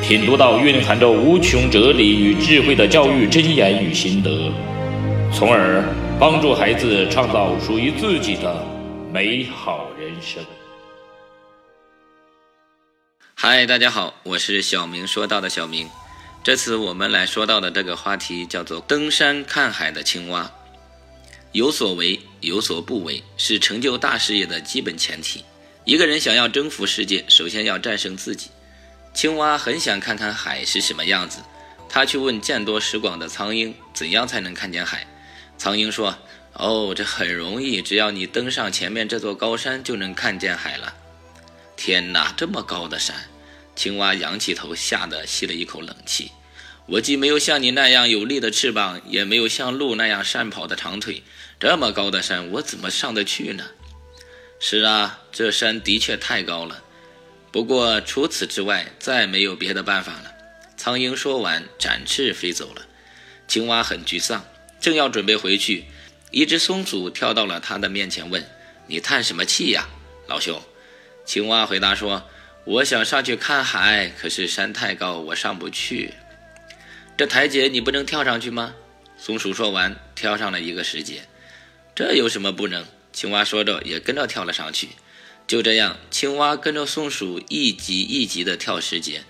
品读到蕴含着无穷哲理与智慧的教育箴言与心得，从而帮助孩子创造属于自己的美好人生。嗨，大家好，我是小明说到的小明。这次我们来说到的这个话题叫做“登山看海的青蛙”。有所为，有所不为，是成就大事业的基本前提。一个人想要征服世界，首先要战胜自己。青蛙很想看看海是什么样子，他去问见多识广的苍鹰，怎样才能看见海？苍鹰说：“哦，这很容易，只要你登上前面这座高山，就能看见海了。”天哪，这么高的山！青蛙仰起头，吓得吸了一口冷气。我既没有像你那样有力的翅膀，也没有像鹿那样善跑的长腿，这么高的山，我怎么上得去呢？是啊，这山的确太高了。不过除此之外，再没有别的办法了。苍鹰说完，展翅飞走了。青蛙很沮丧，正要准备回去，一只松鼠跳到了他的面前，问：“你叹什么气呀，老兄？”青蛙回答说：“我想上去看海，可是山太高，我上不去。这台阶你不能跳上去吗？”松鼠说完，跳上了一个石阶。这有什么不能？青蛙说着，也跟着跳了上去。就这样，青蛙跟着松鼠一级一级地跳石阶。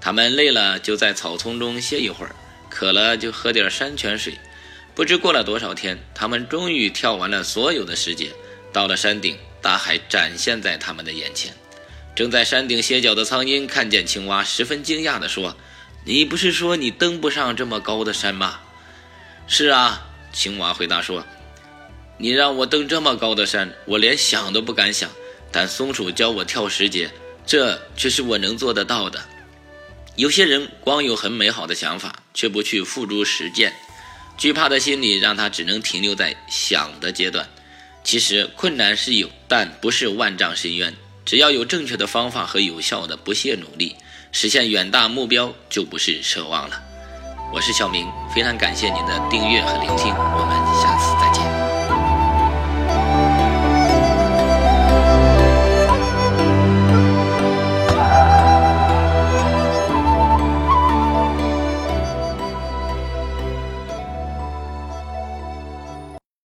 他们累了，就在草丛中歇一会儿；渴了，就喝点山泉水。不知过了多少天，他们终于跳完了所有的石阶，到了山顶，大海展现在他们的眼前。正在山顶歇脚的苍鹰看见青蛙，十分惊讶地说：“你不是说你登不上这么高的山吗？”“是啊。”青蛙回答说，“你让我登这么高的山，我连想都不敢想。”但松鼠教我跳石阶，这却是我能做得到的。有些人光有很美好的想法，却不去付诸实践，惧怕的心理让他只能停留在想的阶段。其实困难是有，但不是万丈深渊。只要有正确的方法和有效的不懈努力，实现远大目标就不是奢望了。我是小明，非常感谢您的订阅和聆听，我们下次再见。